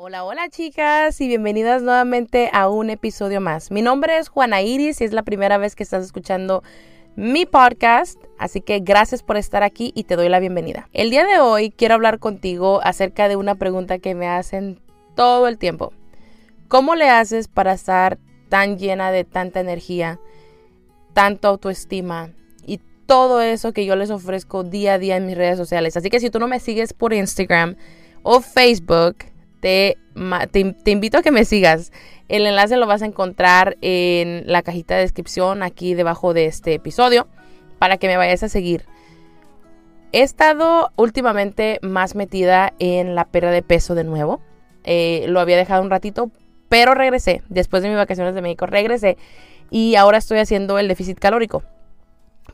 Hola, hola chicas y bienvenidas nuevamente a un episodio más. Mi nombre es Juana Iris y es la primera vez que estás escuchando mi podcast, así que gracias por estar aquí y te doy la bienvenida. El día de hoy quiero hablar contigo acerca de una pregunta que me hacen todo el tiempo. ¿Cómo le haces para estar tan llena de tanta energía, tanta autoestima y todo eso que yo les ofrezco día a día en mis redes sociales? Así que si tú no me sigues por Instagram o Facebook, te, invito a que me sigas. El enlace lo vas a encontrar en la cajita de descripción aquí debajo de este episodio para que me vayas a seguir. He estado últimamente más metida en la pérdida de peso de nuevo. Eh, lo había dejado un ratito, pero regresé. Después de mis vacaciones de México, regresé. Y ahora estoy haciendo el déficit calórico.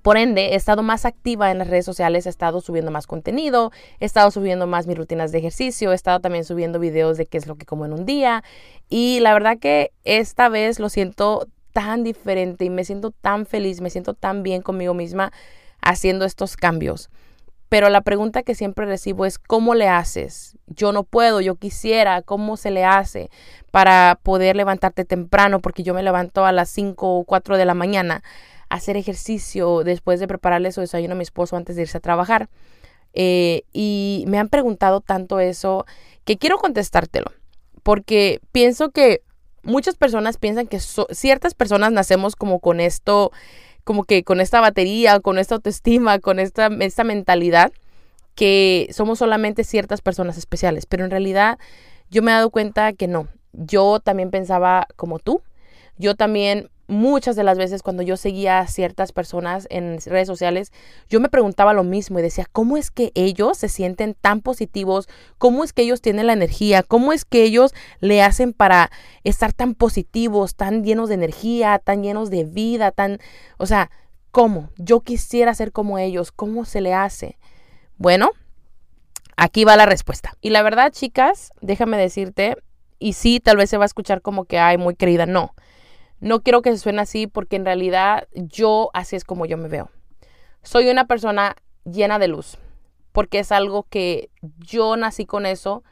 Por ende, he estado más activa en las redes sociales, he estado subiendo más contenido, he estado subiendo más mis rutinas de ejercicio, he estado también subiendo videos de qué es lo que como en un día. Y la verdad que esta vez lo siento tan diferente y me siento tan feliz, me siento tan bien conmigo misma haciendo estos cambios. Pero la pregunta que siempre recibo es, ¿cómo le haces? Yo no puedo, yo quisiera, ¿cómo se le hace para poder levantarte temprano? Porque yo me levanto a las 5 o 4 de la mañana hacer ejercicio después de prepararle su desayuno a mi esposo antes de irse a trabajar. Eh, y me han preguntado tanto eso que quiero contestártelo, porque pienso que muchas personas piensan que ciertas personas nacemos como con esto, como que con esta batería, con esta autoestima, con esta, esta mentalidad, que somos solamente ciertas personas especiales, pero en realidad yo me he dado cuenta que no, yo también pensaba como tú, yo también muchas de las veces cuando yo seguía a ciertas personas en redes sociales, yo me preguntaba lo mismo y decía, ¿cómo es que ellos se sienten tan positivos? ¿Cómo es que ellos tienen la energía? ¿Cómo es que ellos le hacen para estar tan positivos, tan llenos de energía, tan llenos de vida, tan, o sea, ¿cómo? Yo quisiera ser como ellos, ¿cómo se le hace? Bueno, aquí va la respuesta. Y la verdad, chicas, déjame decirte, y sí, tal vez se va a escuchar como que, ay, muy querida, no. No quiero que se suene así porque en realidad yo así es como yo me veo. Soy una persona llena de luz porque es algo que yo nací con eso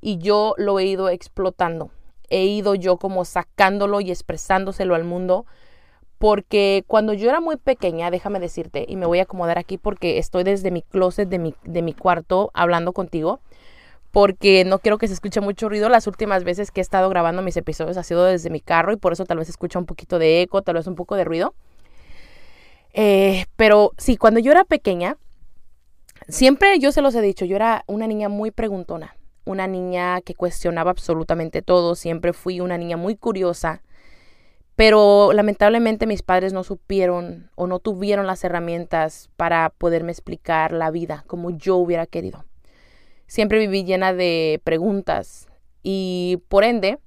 y yo lo he ido explotando. He ido yo como sacándolo y expresándoselo al mundo porque cuando yo era muy pequeña, déjame decirte, y me voy a acomodar aquí porque estoy desde mi closet de mi, de mi cuarto hablando contigo porque no quiero que se escuche mucho ruido. Las últimas veces que he estado grabando mis episodios ha sido desde mi carro y por eso tal vez escucha un poquito de eco, tal vez un poco de ruido. Eh, pero sí, cuando yo era pequeña, siempre yo se los he dicho, yo era una niña muy preguntona, una niña que cuestionaba absolutamente todo, siempre fui una niña muy curiosa, pero lamentablemente mis padres no supieron o no tuvieron las herramientas para poderme explicar la vida como yo hubiera querido siempre viví llena de preguntas y por ende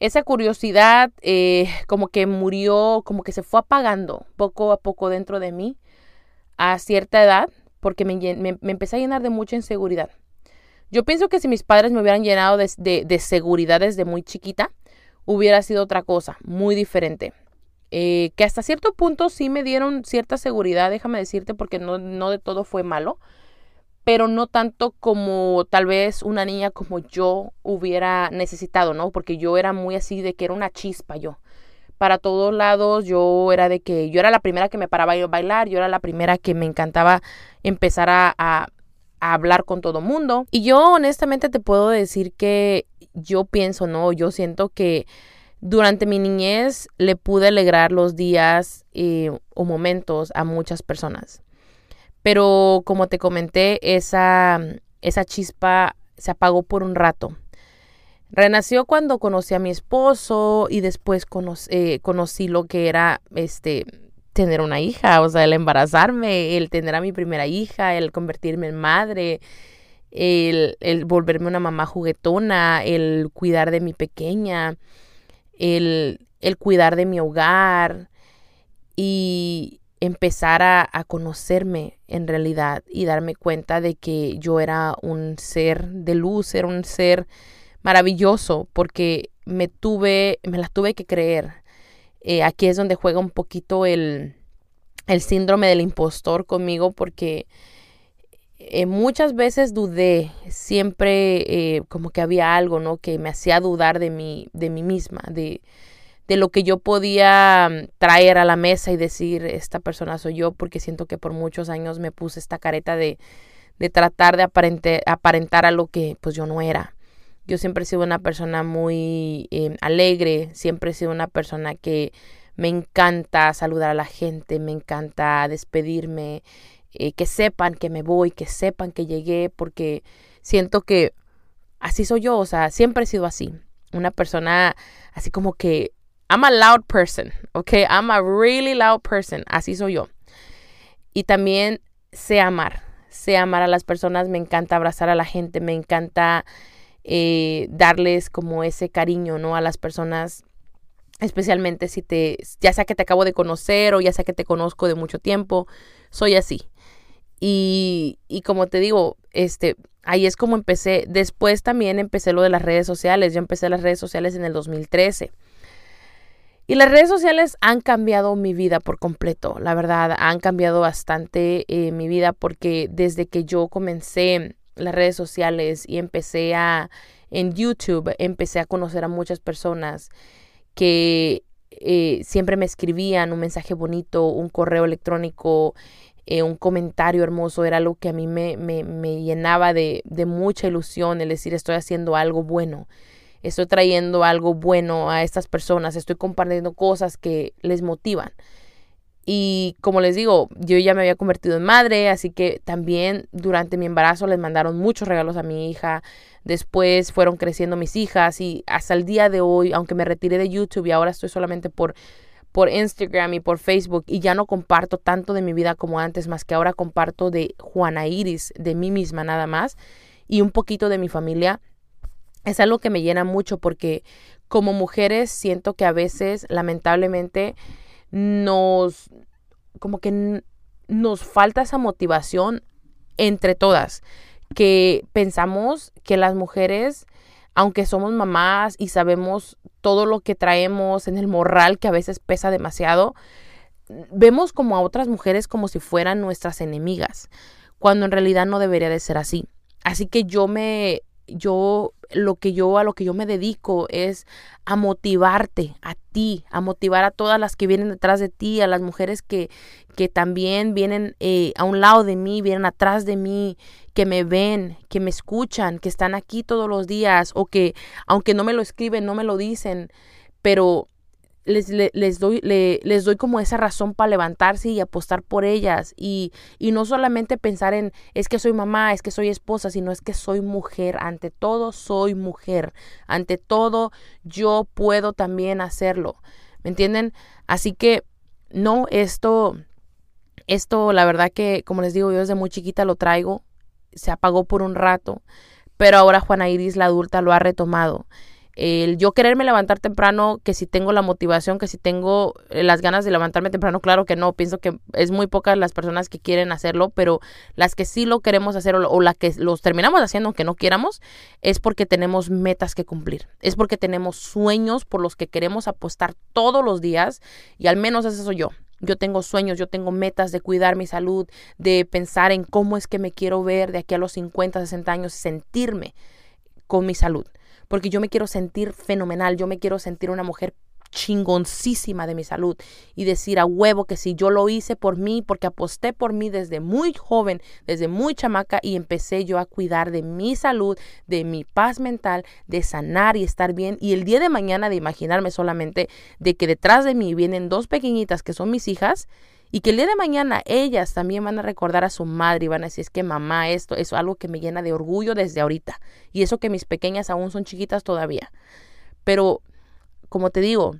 esa curiosidad eh, como que murió, como que se fue apagando poco a poco dentro de mí a cierta edad porque me, empecé a llenar de mucha inseguridad. Yo pienso que si mis padres me hubieran llenado de, de, seguridad desde muy chiquita, hubiera sido otra cosa, muy diferente. Eh, que hasta cierto punto sí me dieron cierta seguridad, déjame decirte, porque no, no de todo fue malo pero no tanto como tal vez una niña como yo hubiera necesitado, ¿no? Porque yo era muy así de que era una chispa yo. Para todos lados yo era de que yo era la primera que me paraba a bailar, yo era la primera que me encantaba empezar a, hablar con todo mundo. Y yo honestamente te puedo decir que yo pienso, ¿no? Yo siento que durante mi niñez le pude alegrar los días eh, o momentos a muchas personas. Pero como te comenté, esa, esa chispa se apagó por un rato. Renació cuando conocí a mi esposo y después eh, conocí, lo que era este tener una hija, o sea, el embarazarme, el tener a mi primera hija, el convertirme en madre, el, el volverme una mamá juguetona, el cuidar de mi pequeña, el, el cuidar de mi hogar y, empezar a, conocerme en realidad y darme cuenta de que yo era un ser de luz, era un ser maravilloso porque me tuve, me la tuve que creer. Eh, aquí es donde juega un poquito el, el síndrome del impostor conmigo porque eh, muchas veces dudé, siempre eh, como que había algo, ¿no? Que me hacía dudar de mí, de mí misma, de, de lo que yo podía mm, traer a la mesa y decir, esta persona soy yo, porque siento que por muchos años me puse esta careta de, de tratar de aparente, aparentar a lo que pues yo no era. Yo siempre he sido una persona muy em, alegre, siempre he sido una persona que me encanta saludar a la gente, me encanta despedirme, eh, que sepan que me voy, que sepan que llegué, porque siento que así soy yo, o sea, siempre he sido así. Una persona así como que I'm a loud person, ok? I'm a really loud person. Así soy yo. Y también sé amar. Sé amar a las personas. Me encanta abrazar a la gente. Me encanta eh, darles como ese cariño, ¿no? A las personas. Especialmente si te, ya sea que te acabo de conocer o ya sea que te conozco de mucho tiempo. Soy así. Y, y como te digo, este, ahí es como empecé. Después también empecé lo de las redes sociales. Yo empecé las redes sociales en el 2013. Y las redes sociales han cambiado mi vida por completo, la verdad, han cambiado bastante eh, mi vida porque desde que yo comencé las redes sociales y empecé a, en YouTube, empecé a conocer a muchas personas que eh, siempre me escribían un mensaje bonito, un correo electrónico, eh, un comentario hermoso, era algo que a mí me, me, me llenaba de, de mucha ilusión, el decir estoy haciendo algo bueno estoy trayendo algo bueno a estas personas, estoy compartiendo cosas que les motivan. Y como les digo, yo ya me había convertido en madre, así que también durante mi embarazo les mandaron muchos regalos a mi hija. Después fueron creciendo mis hijas y hasta el día de hoy, aunque me retiré de YouTube y ahora estoy solamente por por Instagram y por Facebook y ya no comparto tanto de mi vida como antes, más que ahora comparto de Juana Iris, de mí misma nada más y un poquito de mi familia es algo que me llena mucho porque como mujeres siento que a veces lamentablemente nos como que nos falta esa motivación entre todas que pensamos que las mujeres aunque somos mamás y sabemos todo lo que traemos en el morral que a veces pesa demasiado vemos como a otras mujeres como si fueran nuestras enemigas cuando en realidad no debería de ser así. Así que yo me yo lo que yo a lo que yo me dedico es a motivarte a ti, a motivar a todas las que vienen detrás de ti, a las mujeres que, que también vienen eh, a un lado de mí, vienen atrás de mí, que me ven, que me escuchan, que están aquí todos los días o que aunque no me lo escriben, no me lo dicen, pero les, les, doy, les doy como esa razón para levantarse y apostar por ellas. Y, y no solamente pensar en es que soy mamá, es que soy esposa, sino es que soy mujer. Ante todo, soy mujer. Ante todo, yo puedo también hacerlo. ¿Me entienden? Así que, no, esto, esto, la verdad que, como les digo, yo desde muy chiquita lo traigo. Se apagó por un rato. Pero ahora Juana Iris, la adulta, lo ha retomado el yo quererme levantar temprano, que si tengo la motivación, que si tengo eh, las ganas de levantarme temprano, claro que no, pienso que es muy pocas las personas que quieren hacerlo, pero las que sí lo queremos hacer o, las que los terminamos haciendo aunque no quieramos, es porque tenemos metas que cumplir, es porque tenemos sueños por los que queremos apostar todos los días y al menos eso soy yo. Yo tengo sueños, yo tengo metas de cuidar mi salud, de pensar en cómo es que me quiero ver de aquí a los 50, 60 años, sentirme con mi salud porque yo me quiero sentir fenomenal, yo me quiero sentir una mujer chingoncísima de mi salud y decir a huevo que si yo lo hice por mí, porque aposté por mí desde muy joven, desde muy chamaca y empecé yo a cuidar de mi salud, de mi paz mental, de sanar y estar bien. Y el día de mañana de imaginarme solamente de que detrás de mí vienen dos pequeñitas que son mis hijas y que el día de mañana ellas también van a recordar a su madre y van a decir, es que mamá, esto es algo que me llena de orgullo desde ahorita. Y eso que mis pequeñas aún son chiquitas todavía. Pero, como te digo,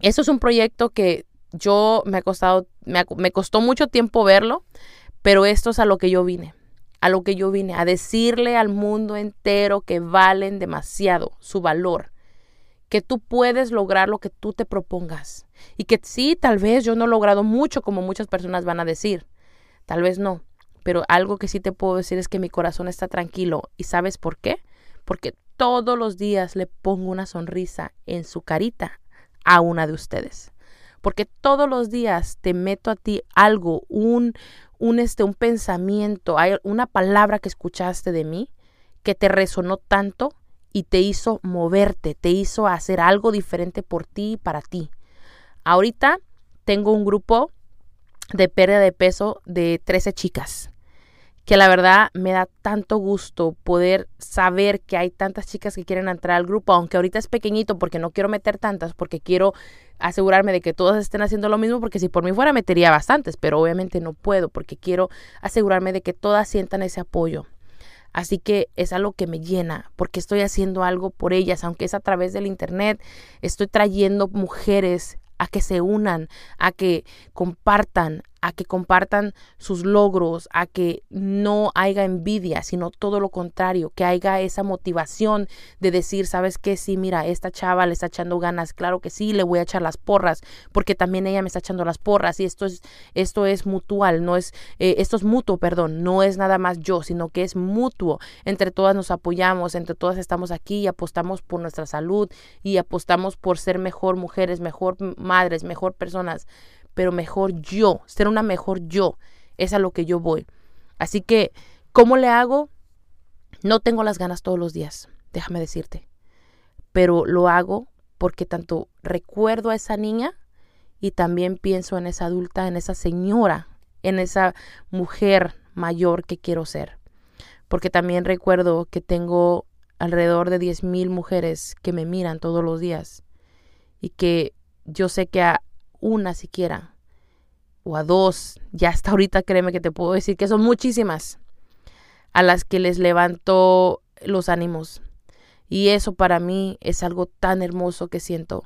eso es un proyecto que yo me ha costado, me, me costó mucho tiempo verlo, pero esto es a lo que yo vine. A lo que yo vine, a decirle al mundo entero que valen demasiado su valor que tú puedes lograr lo que tú te propongas. Y que sí, tal vez yo no he logrado mucho como muchas personas van a decir. Tal vez no. Pero algo que sí te puedo decir es que mi corazón está tranquilo. ¿Y sabes por qué? Porque todos los días le pongo una sonrisa en su carita a una de ustedes porque todos los días te meto a ti algo, un, un, este, un pensamiento, una palabra que escuchaste de mí que te resonó tanto y te hizo moverte, te hizo hacer algo diferente por ti y para ti. Ahorita tengo un grupo de pérdida de peso de 13 chicas que la verdad me da tanto gusto poder saber que hay tantas chicas que quieren entrar al grupo, aunque ahorita es pequeñito porque no quiero meter tantas, porque quiero asegurarme de que todas estén haciendo lo mismo, porque si por mí fuera metería bastantes, pero obviamente no puedo porque quiero asegurarme de que todas sientan ese apoyo. Así que es algo que me llena, porque estoy haciendo algo por ellas, aunque es a través del Internet, estoy trayendo mujeres a que se unan, a que compartan, a que compartan sus logros, a que no haya envidia, sino todo lo contrario, que haya esa motivación de decir, sabes qué, sí, mira, esta chava le está echando ganas, claro que sí, le voy a echar las porras, porque también ella me está echando las porras y esto es, esto es mutual, no es, eh, esto es mutuo, perdón, no es nada más yo, sino que es mutuo, entre todas nos apoyamos, entre todas estamos aquí y apostamos por nuestra salud y apostamos por ser mejor mujeres, mejor madres, mejor personas pero mejor yo, ser una mejor yo. Es a lo que yo voy. Así que, ¿cómo le hago? No tengo las ganas todos los días, déjame decirte. Pero lo hago porque tanto recuerdo a esa niña y también pienso en esa adulta, en esa señora, en esa mujer mayor que quiero ser. Porque también recuerdo que tengo alrededor de 10.000 mujeres que me miran todos los días y que yo sé que a, una siquiera, o a dos, ya hasta ahorita créeme que te puedo decir que son muchísimas, a las que les levanto los ánimos. Y eso para mí es algo tan hermoso que siento.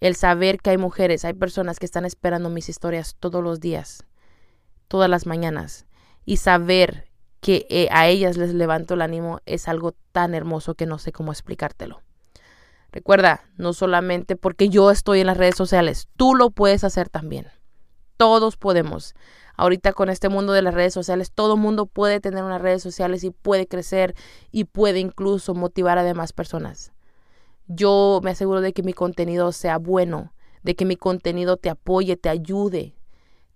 El saber que hay mujeres, hay personas que están esperando mis historias todos los días, todas las mañanas. Y saber que eh, a ellas les levanto el ánimo es algo tan hermoso que no sé cómo explicártelo. Recuerda, no solamente porque yo estoy en las redes sociales, tú lo puedes hacer también. Todos podemos. Ahorita con este mundo de las redes sociales, todo mundo puede tener unas redes sociales y puede crecer y puede incluso motivar a demás personas. Yo me aseguro de que mi contenido sea bueno, de que mi contenido te apoye, te ayude,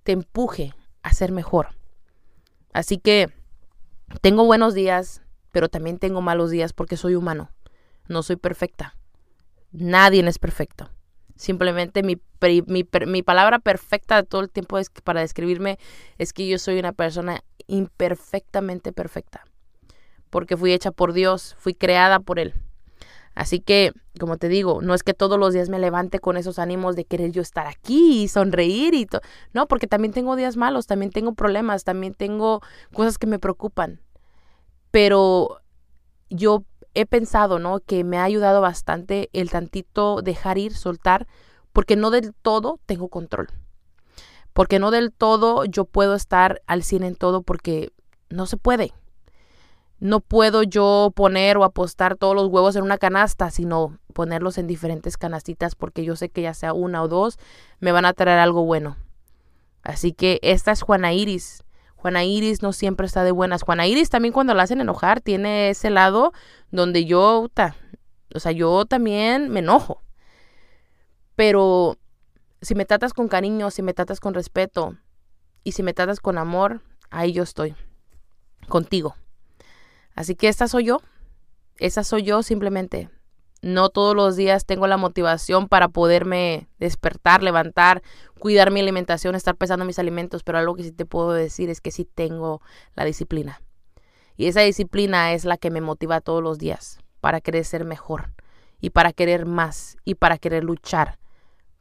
te empuje a ser mejor. Así que tengo buenos días, pero también tengo malos días porque soy humano. No soy perfecta. Nadie es perfecto. Simplemente mi, mi, palabra perfecta de todo el tiempo es para describirme es que yo soy una persona imperfectamente perfecta. Porque fui hecha por Dios, fui creada por Él. Así que, como te digo, no es que todos los días me levante con esos ánimos de querer yo estar aquí y sonreír y todo. No, porque también tengo días malos, también tengo problemas, también tengo cosas que me preocupan. Pero yo he pensado, ¿no? Que me ha ayudado bastante el tantito dejar ir, soltar, porque no del todo tengo control. Porque no del todo yo puedo estar al 100 en todo porque no se puede. No puedo yo poner o apostar todos los huevos en una canasta, sino ponerlos en diferentes canastitas porque yo sé que ya sea una o dos me van a traer algo bueno. Así que esta es Juana Iris. Juana Iris no siempre está de buenas. Juana Iris también cuando la hacen enojar tiene ese lado donde yo, o sea, yo también me enojo. Pero si me tratas con cariño, si me tratas con respeto y si me tratas con amor, ahí yo estoy, contigo. Así que esta soy yo, esa soy yo simplemente. No todos los días tengo la motivación para poderme despertar, levantar, cuidar mi alimentación, estar pesando mis alimentos, pero algo que sí te puedo decir es que sí tengo la disciplina. Y esa disciplina es la que me motiva todos los días para querer ser mejor y para querer más y para querer luchar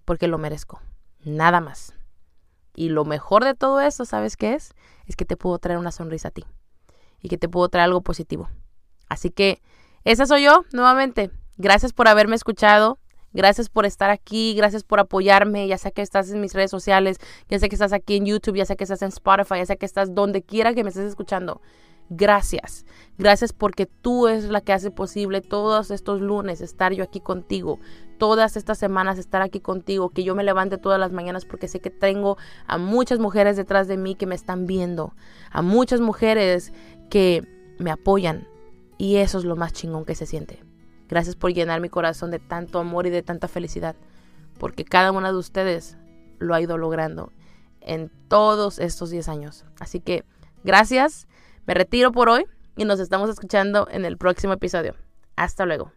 porque lo merezco. Nada más. Y lo mejor de todo eso, ¿sabes qué es? Es que te puedo traer una sonrisa a ti y que te puedo traer algo positivo. Así que esa soy yo nuevamente. Gracias por haberme escuchado. Gracias por estar aquí, gracias por apoyarme, ya sea que estás en mis redes sociales, ya sea que estás aquí en YouTube, ya sea que estás en Spotify, ya sea que estás donde quiera que me estés escuchando. Gracias. Gracias porque tú es la que hace posible todos estos lunes estar yo aquí contigo. Todas estas semanas estar aquí contigo. Que yo me levante todas las mañanas porque sé que tengo a muchas mujeres detrás de mí que me están viendo. A muchas mujeres que me apoyan. Y eso es lo más chingón que se siente. Gracias por llenar mi corazón de tanto amor y de tanta felicidad. Porque cada una de ustedes lo ha ido logrando en todos estos 10 años. Así que gracias, me retiro por hoy y nos estamos escuchando en el próximo episodio. Hasta luego.